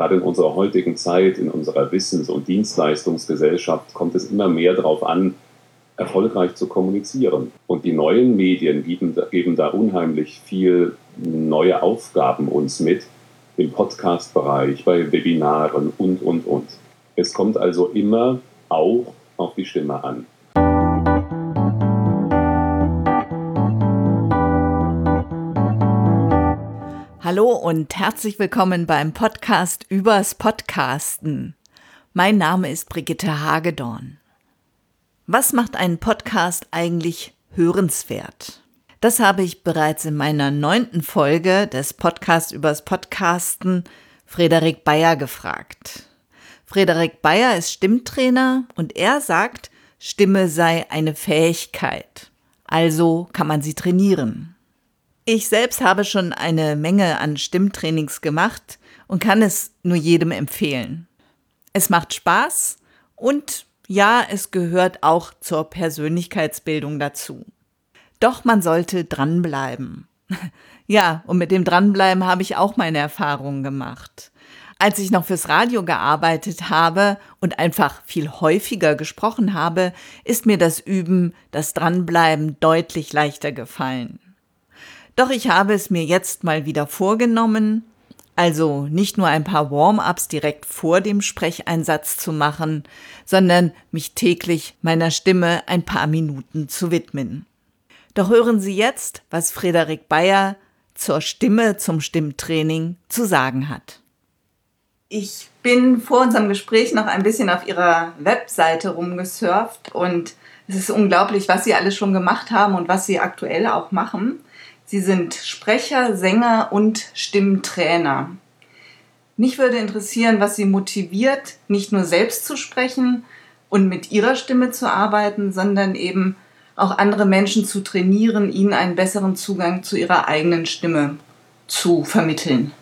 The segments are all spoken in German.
Gerade in unserer heutigen Zeit, in unserer Wissens- und Dienstleistungsgesellschaft kommt es immer mehr darauf an, erfolgreich zu kommunizieren. Und die neuen Medien geben, geben da unheimlich viel neue Aufgaben uns mit, im Podcast-Bereich, bei Webinaren und, und, und. Es kommt also immer auch auf die Stimme an. Hallo und herzlich willkommen beim Podcast übers Podcasten. Mein Name ist Brigitte Hagedorn. Was macht einen Podcast eigentlich hörenswert? Das habe ich bereits in meiner neunten Folge des Podcasts übers Podcasten Frederik Bayer gefragt. Frederik Bayer ist Stimmtrainer und er sagt, Stimme sei eine Fähigkeit. Also kann man sie trainieren. Ich selbst habe schon eine Menge an Stimmtrainings gemacht und kann es nur jedem empfehlen. Es macht Spaß und ja, es gehört auch zur Persönlichkeitsbildung dazu. Doch man sollte dranbleiben. Ja, und mit dem Dranbleiben habe ich auch meine Erfahrungen gemacht. Als ich noch fürs Radio gearbeitet habe und einfach viel häufiger gesprochen habe, ist mir das Üben, das Dranbleiben deutlich leichter gefallen. Doch ich habe es mir jetzt mal wieder vorgenommen, also nicht nur ein paar Warm-ups direkt vor dem Sprecheinsatz zu machen, sondern mich täglich meiner Stimme ein paar Minuten zu widmen. Doch hören Sie jetzt, was Frederik Bayer zur Stimme zum Stimmtraining zu sagen hat. Ich bin vor unserem Gespräch noch ein bisschen auf Ihrer Webseite rumgesurft und es ist unglaublich, was Sie alles schon gemacht haben und was Sie aktuell auch machen. Sie sind Sprecher, Sänger und Stimmtrainer. Mich würde interessieren, was Sie motiviert, nicht nur selbst zu sprechen und mit Ihrer Stimme zu arbeiten, sondern eben auch andere Menschen zu trainieren, ihnen einen besseren Zugang zu ihrer eigenen Stimme zu vermitteln.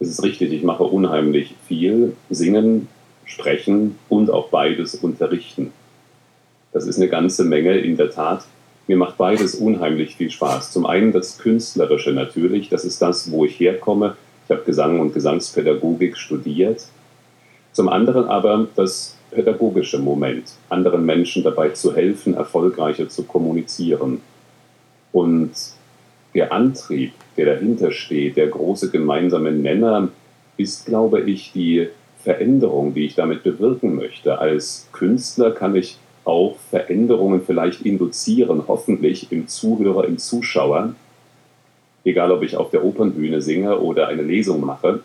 Es ist richtig, ich mache unheimlich viel. Singen, sprechen und auch beides unterrichten. Das ist eine ganze Menge in der Tat. Mir macht beides unheimlich viel Spaß. Zum einen das Künstlerische natürlich, das ist das, wo ich herkomme. Ich habe Gesang und Gesangspädagogik studiert. Zum anderen aber das pädagogische Moment, anderen Menschen dabei zu helfen, erfolgreicher zu kommunizieren. Und der Antrieb, der dahinter steht, der große gemeinsame Nenner, ist, glaube ich, die Veränderung, die ich damit bewirken möchte. Als Künstler kann ich auch Veränderungen vielleicht induzieren, hoffentlich im Zuhörer, im Zuschauer, egal ob ich auf der Opernbühne singe oder eine Lesung mache.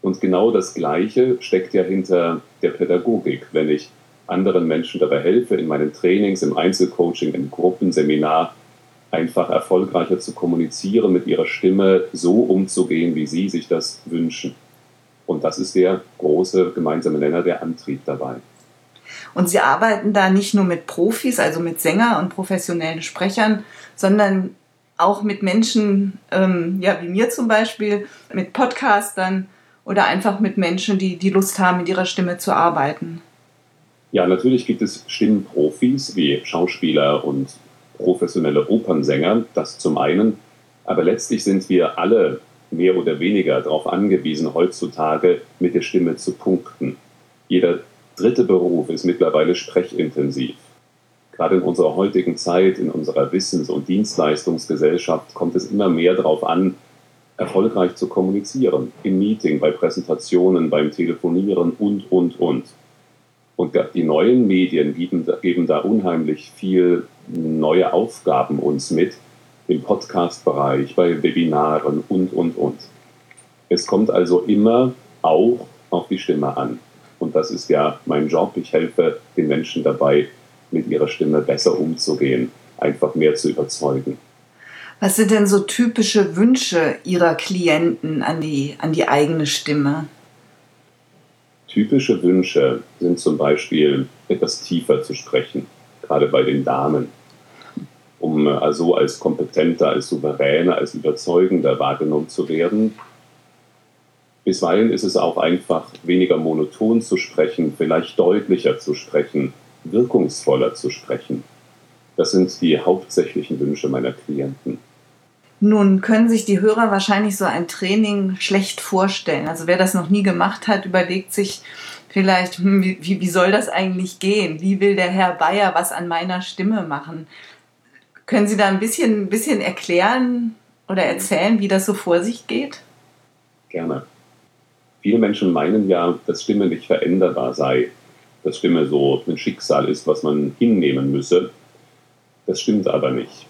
Und genau das Gleiche steckt ja hinter der Pädagogik, wenn ich anderen Menschen dabei helfe, in meinen Trainings, im Einzelcoaching, im Gruppenseminar, einfach erfolgreicher zu kommunizieren, mit ihrer Stimme so umzugehen, wie sie sich das wünschen. Und das ist der große gemeinsame Nenner, der Antrieb dabei. Und sie arbeiten da nicht nur mit Profis, also mit Sänger und professionellen Sprechern, sondern auch mit Menschen, ähm, ja, wie mir zum Beispiel, mit Podcastern oder einfach mit Menschen, die die Lust haben, mit ihrer Stimme zu arbeiten. Ja, natürlich gibt es Stimmprofis wie Schauspieler und professionelle Opernsänger, das zum einen. Aber letztlich sind wir alle mehr oder weniger darauf angewiesen, heutzutage mit der Stimme zu punkten. Jeder dritte Beruf ist mittlerweile sprechintensiv. Gerade in unserer heutigen Zeit, in unserer Wissens- und Dienstleistungsgesellschaft kommt es immer mehr darauf an, erfolgreich zu kommunizieren. Im Meeting, bei Präsentationen, beim Telefonieren und, und, und. Und die neuen Medien geben, geben da unheimlich viel neue Aufgaben uns mit, im Podcast-Bereich, bei Webinaren und, und, und. Es kommt also immer auch auf die Stimme an. Und das ist ja mein Job. Ich helfe den Menschen dabei, mit ihrer Stimme besser umzugehen, einfach mehr zu überzeugen. Was sind denn so typische Wünsche Ihrer Klienten an die, an die eigene Stimme? Typische Wünsche sind zum Beispiel etwas tiefer zu sprechen, gerade bei den Damen, um also als kompetenter, als souveräner, als überzeugender wahrgenommen zu werden Bisweilen ist es auch einfach, weniger monoton zu sprechen, vielleicht deutlicher zu sprechen, wirkungsvoller zu sprechen. Das sind die hauptsächlichen Wünsche meiner Klienten. Nun können sich die Hörer wahrscheinlich so ein Training schlecht vorstellen. Also wer das noch nie gemacht hat, überlegt sich vielleicht, hm, wie, wie soll das eigentlich gehen? Wie will der Herr Bayer was an meiner Stimme machen? Können Sie da ein bisschen, ein bisschen erklären oder erzählen, wie das so vor sich geht? Gerne. Viele Menschen meinen ja, dass Stimme nicht veränderbar sei, dass Stimme so ein Schicksal ist, was man hinnehmen müsse. Das stimmt aber nicht.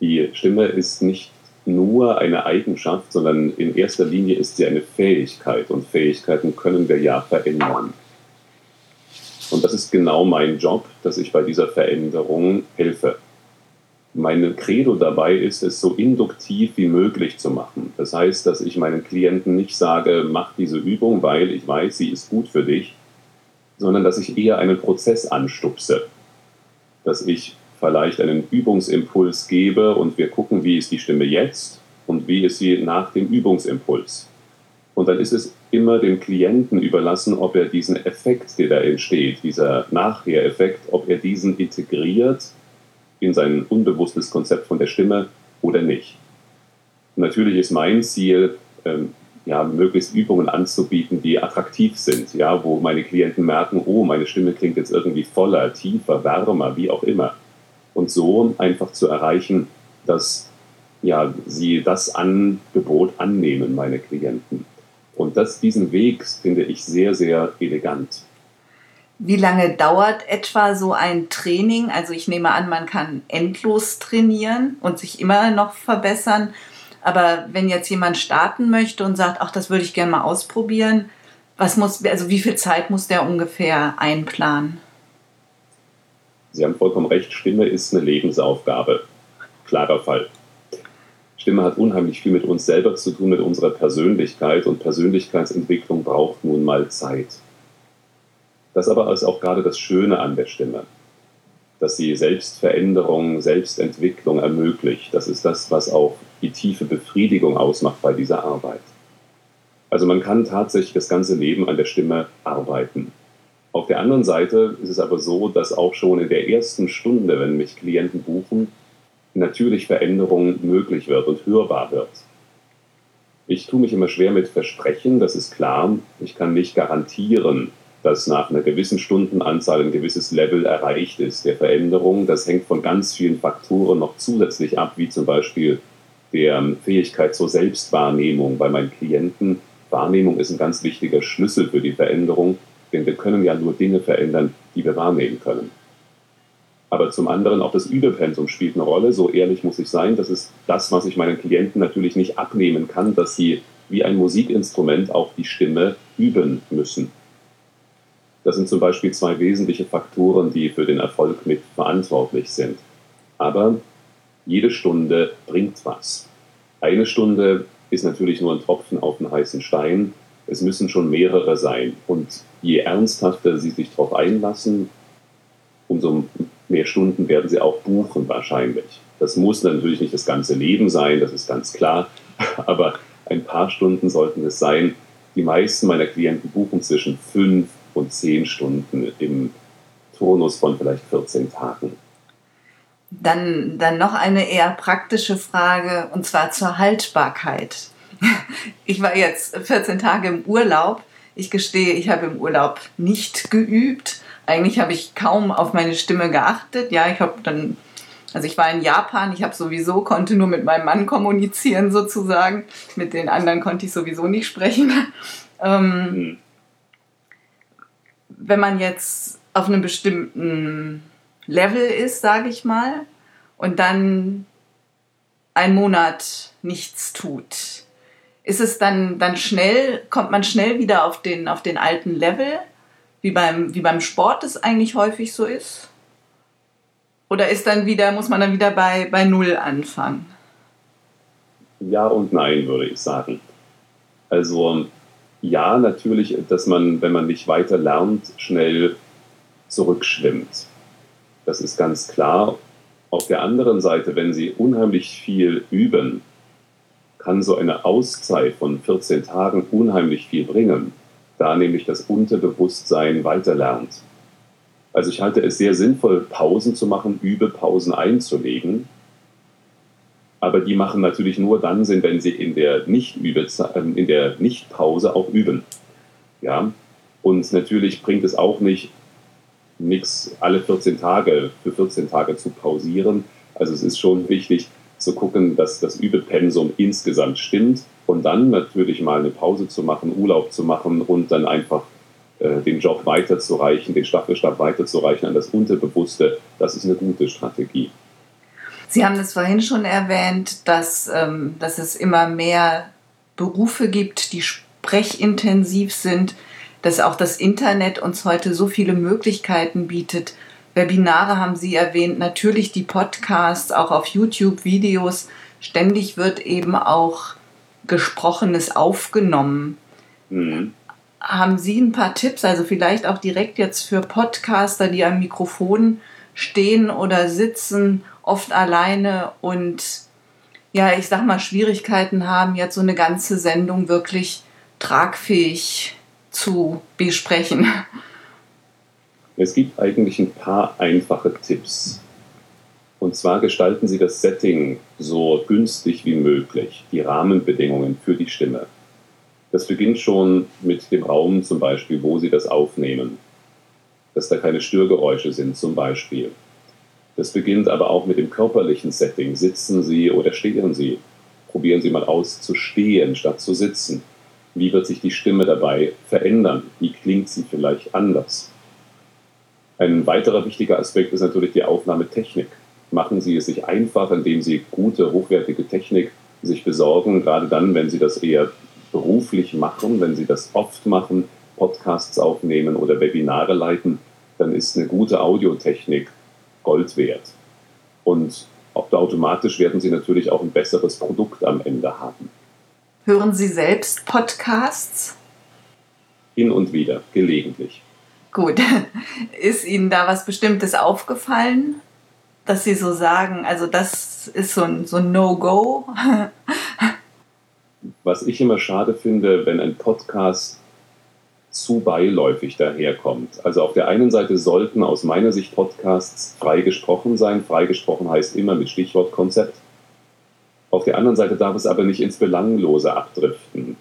Die Stimme ist nicht nur eine Eigenschaft, sondern in erster Linie ist sie eine Fähigkeit und Fähigkeiten können wir ja verändern. Und das ist genau mein Job, dass ich bei dieser Veränderung helfe. Mein Credo dabei ist, es so induktiv wie möglich zu machen. Das heißt, dass ich meinen Klienten nicht sage, mach diese Übung, weil ich weiß, sie ist gut für dich, sondern dass ich eher einen Prozess anstupse. Dass ich vielleicht einen Übungsimpuls gebe und wir gucken, wie ist die Stimme jetzt und wie ist sie nach dem Übungsimpuls. Und dann ist es immer dem Klienten überlassen, ob er diesen Effekt, der da entsteht, dieser Nachher-Effekt, ob er diesen integriert in sein unbewusstes Konzept von der Stimme oder nicht. Natürlich ist mein Ziel, ähm, ja, möglichst Übungen anzubieten, die attraktiv sind, ja, wo meine Klienten merken, oh, meine Stimme klingt jetzt irgendwie voller, tiefer, wärmer, wie auch immer und so einfach zu erreichen, dass ja, sie das Angebot annehmen, meine Klienten. Und das, diesen Weg finde ich sehr, sehr elegant. Wie lange dauert etwa so ein Training? Also ich nehme an, man kann endlos trainieren und sich immer noch verbessern. Aber wenn jetzt jemand starten möchte und sagt, ach, das würde ich gerne mal ausprobieren, was muss, also wie viel Zeit muss der ungefähr einplanen? Sie haben vollkommen recht, Stimme ist eine Lebensaufgabe. Klarer Fall. Stimme hat unheimlich viel mit uns selber zu tun, mit unserer Persönlichkeit und Persönlichkeitsentwicklung braucht nun mal Zeit. Das aber ist auch gerade das Schöne an der Stimme, dass sie Selbstveränderung, Selbstentwicklung ermöglicht. Das ist das, was auch die tiefe Befriedigung ausmacht bei dieser Arbeit. Also man kann tatsächlich das ganze Leben an der Stimme arbeiten. Auf der anderen Seite ist es aber so, dass auch schon in der ersten Stunde, wenn mich Klienten buchen, natürlich Veränderung möglich wird und hörbar wird. Ich tue mich immer schwer mit Versprechen, das ist klar. Ich kann nicht garantieren, dass nach einer gewissen Stundenanzahl ein gewisses Level erreicht ist der Veränderung. Das hängt von ganz vielen Faktoren noch zusätzlich ab, wie zum Beispiel der Fähigkeit zur Selbstwahrnehmung bei meinen Klienten. Wahrnehmung ist ein ganz wichtiger Schlüssel für die Veränderung. Denn wir können ja nur Dinge verändern, die wir wahrnehmen können. Aber zum anderen auch das Übepensum spielt eine Rolle. So ehrlich muss ich sein. Das ist das, was ich meinen Klienten natürlich nicht abnehmen kann, dass sie wie ein Musikinstrument auch die Stimme üben müssen. Das sind zum Beispiel zwei wesentliche Faktoren, die für den Erfolg mit verantwortlich sind. Aber jede Stunde bringt was. Eine Stunde ist natürlich nur ein Tropfen auf den heißen Stein. Es müssen schon mehrere sein. Und je ernsthafter sie sich darauf einlassen, umso mehr Stunden werden sie auch buchen wahrscheinlich. Das muss natürlich nicht das ganze Leben sein, das ist ganz klar, aber ein paar Stunden sollten es sein. Die meisten meiner Klienten buchen zwischen fünf und zehn Stunden im Turnus von vielleicht 14 Tagen. Dann, dann noch eine eher praktische Frage, und zwar zur Haltbarkeit. Ich war jetzt 14 Tage im Urlaub ich gestehe, ich habe im Urlaub nicht geübt. Eigentlich habe ich kaum auf meine Stimme geachtet. Ja, ich habe dann, also ich war in Japan, ich habe sowieso, konnte nur mit meinem Mann kommunizieren sozusagen. Mit den anderen konnte ich sowieso nicht sprechen. ähm, mhm. Wenn man jetzt auf einem bestimmten Level ist, sage ich mal, und dann einen Monat nichts tut, ist es dann, dann schnell, kommt man schnell wieder auf den, auf den alten Level, wie beim, wie beim Sport es eigentlich häufig so ist? Oder ist dann wieder, muss man dann wieder bei, bei Null anfangen? Ja und nein, würde ich sagen. Also ja, natürlich, dass man, wenn man nicht weiter lernt, schnell zurückschwimmt. Das ist ganz klar. Auf der anderen Seite, wenn Sie unheimlich viel üben, kann so eine Auszeit von 14 Tagen unheimlich viel bringen, da nämlich das Unterbewusstsein weiterlernt. Also ich halte es sehr sinnvoll, Pausen zu machen, Übepausen einzulegen. Aber die machen natürlich nur dann Sinn, wenn sie in der ähm, in der Nicht-Pause auch üben. Ja, und natürlich bringt es auch nicht, nichts alle 14 Tage für 14 Tage zu pausieren. Also es ist schon wichtig zu gucken, dass das Übepensum insgesamt stimmt und dann natürlich mal eine Pause zu machen, Urlaub zu machen und dann einfach äh, den Job weiterzureichen, den Staffelstab weiterzureichen an das Unterbewusste. Das ist eine gute Strategie. Sie haben es vorhin schon erwähnt, dass, ähm, dass es immer mehr Berufe gibt, die sprechintensiv sind dass auch das Internet uns heute so viele Möglichkeiten bietet. Webinare haben Sie erwähnt, natürlich die Podcasts, auch auf YouTube Videos. Ständig wird eben auch Gesprochenes aufgenommen. Mhm. Haben Sie ein paar Tipps, also vielleicht auch direkt jetzt für Podcaster, die am Mikrofon stehen oder sitzen, oft alleine und ja, ich sag mal, Schwierigkeiten haben, jetzt so eine ganze Sendung wirklich tragfähig zu besprechen? Es gibt eigentlich ein paar einfache Tipps. Und zwar gestalten Sie das Setting so günstig wie möglich, die Rahmenbedingungen für die Stimme. Das beginnt schon mit dem Raum zum Beispiel, wo Sie das aufnehmen. Dass da keine Störgeräusche sind zum Beispiel. Das beginnt aber auch mit dem körperlichen Setting. Sitzen Sie oder stehen Sie. Probieren Sie mal aus zu stehen statt zu sitzen. Wie wird sich die Stimme dabei verändern? Wie klingt sie vielleicht anders? Ein weiterer wichtiger Aspekt ist natürlich die Aufnahmetechnik. Machen Sie es sich einfach, indem Sie gute, hochwertige Technik sich besorgen, gerade dann, wenn Sie das eher beruflich machen, wenn Sie das oft machen, Podcasts aufnehmen oder Webinare leiten, dann ist eine gute Audiotechnik Gold wert. Und automatisch werden Sie natürlich auch ein besseres Produkt am Ende haben. Hören Sie selbst Podcasts? Hin und wieder, gelegentlich. Gut. Ist Ihnen da was Bestimmtes aufgefallen, dass Sie so sagen, also das ist so ein, so ein No-Go? Was ich immer schade finde, wenn ein Podcast zu beiläufig daherkommt. Also auf der einen Seite sollten aus meiner Sicht Podcasts frei gesprochen sein. Frei gesprochen heißt immer mit Stichwortkonzept. Auf der anderen Seite darf es aber nicht ins Belanglose abdriften,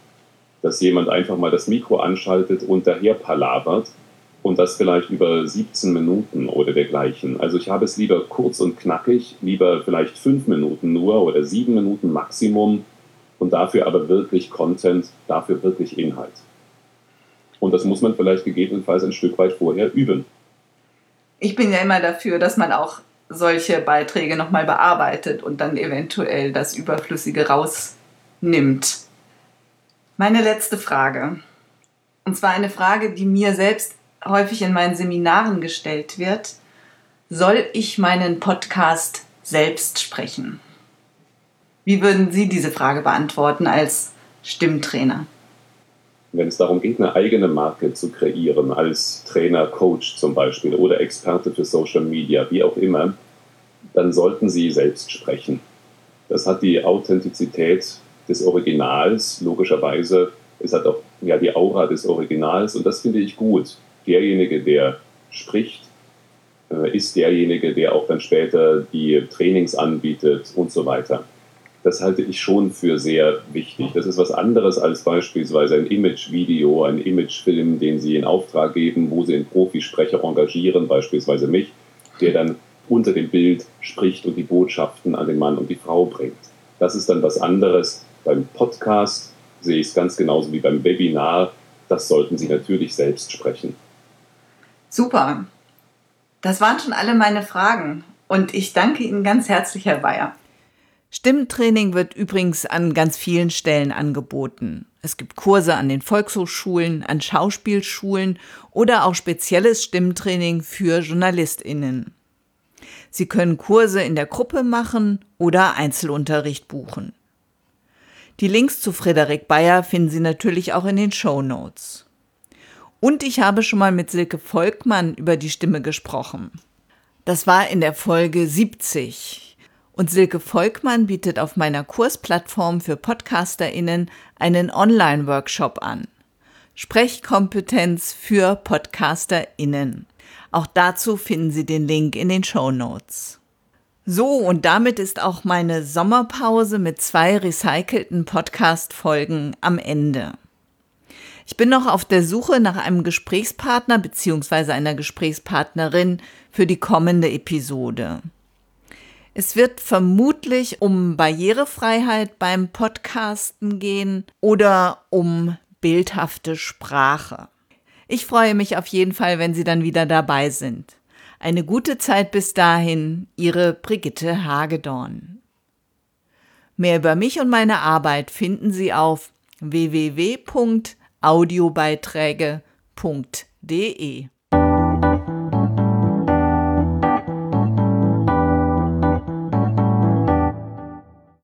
dass jemand einfach mal das Mikro anschaltet und daher palavert und das vielleicht über 17 Minuten oder dergleichen. Also ich habe es lieber kurz und knackig, lieber vielleicht fünf Minuten nur oder sieben Minuten Maximum und dafür aber wirklich Content, dafür wirklich Inhalt. Und das muss man vielleicht gegebenenfalls ein Stück weit vorher üben. Ich bin ja immer dafür, dass man auch solche Beiträge nochmal bearbeitet und dann eventuell das Überflüssige rausnimmt. Meine letzte Frage. Und zwar eine Frage, die mir selbst häufig in meinen Seminaren gestellt wird. Soll ich meinen Podcast selbst sprechen? Wie würden Sie diese Frage beantworten als Stimmtrainer? Wenn es darum geht, eine eigene Marke zu kreieren, als Trainer, Coach zum Beispiel oder Experte für Social Media, wie auch immer, dann sollten Sie selbst sprechen. Das hat die Authentizität des Originals, logischerweise. Es hat auch ja, die Aura des Originals und das finde ich gut. Derjenige, der spricht, äh, ist derjenige, der auch dann später die Trainings anbietet und so weiter das halte ich schon für sehr wichtig. Das ist was anderes als beispielsweise ein Image-Video, ein Image-Film, den Sie in Auftrag geben, wo Sie einen Profisprecher engagieren, beispielsweise mich, der dann unter dem Bild spricht und die Botschaften an den Mann und die Frau bringt. Das ist dann was anderes. Beim Podcast sehe ich es ganz genauso wie beim Webinar. Das sollten Sie natürlich selbst sprechen. Super. Das waren schon alle meine Fragen. Und ich danke Ihnen ganz herzlich, Herr Bayer. Stimmtraining wird übrigens an ganz vielen Stellen angeboten. Es gibt Kurse an den Volkshochschulen, an Schauspielschulen oder auch spezielles Stimmtraining für Journalistinnen. Sie können Kurse in der Gruppe machen oder Einzelunterricht buchen. Die Links zu Frederik Bayer finden Sie natürlich auch in den Show Notes. Und ich habe schon mal mit Silke Volkmann über die Stimme gesprochen. Das war in der Folge 70. Und Silke Volkmann bietet auf meiner Kursplattform für PodcasterInnen einen Online-Workshop an. Sprechkompetenz für PodcasterInnen. Auch dazu finden Sie den Link in den Show Notes. So, und damit ist auch meine Sommerpause mit zwei recycelten Podcast-Folgen am Ende. Ich bin noch auf der Suche nach einem Gesprächspartner bzw. einer Gesprächspartnerin für die kommende Episode. Es wird vermutlich um Barrierefreiheit beim Podcasten gehen oder um bildhafte Sprache. Ich freue mich auf jeden Fall, wenn Sie dann wieder dabei sind. Eine gute Zeit bis dahin, Ihre Brigitte Hagedorn. Mehr über mich und meine Arbeit finden Sie auf www.audiobeiträge.de.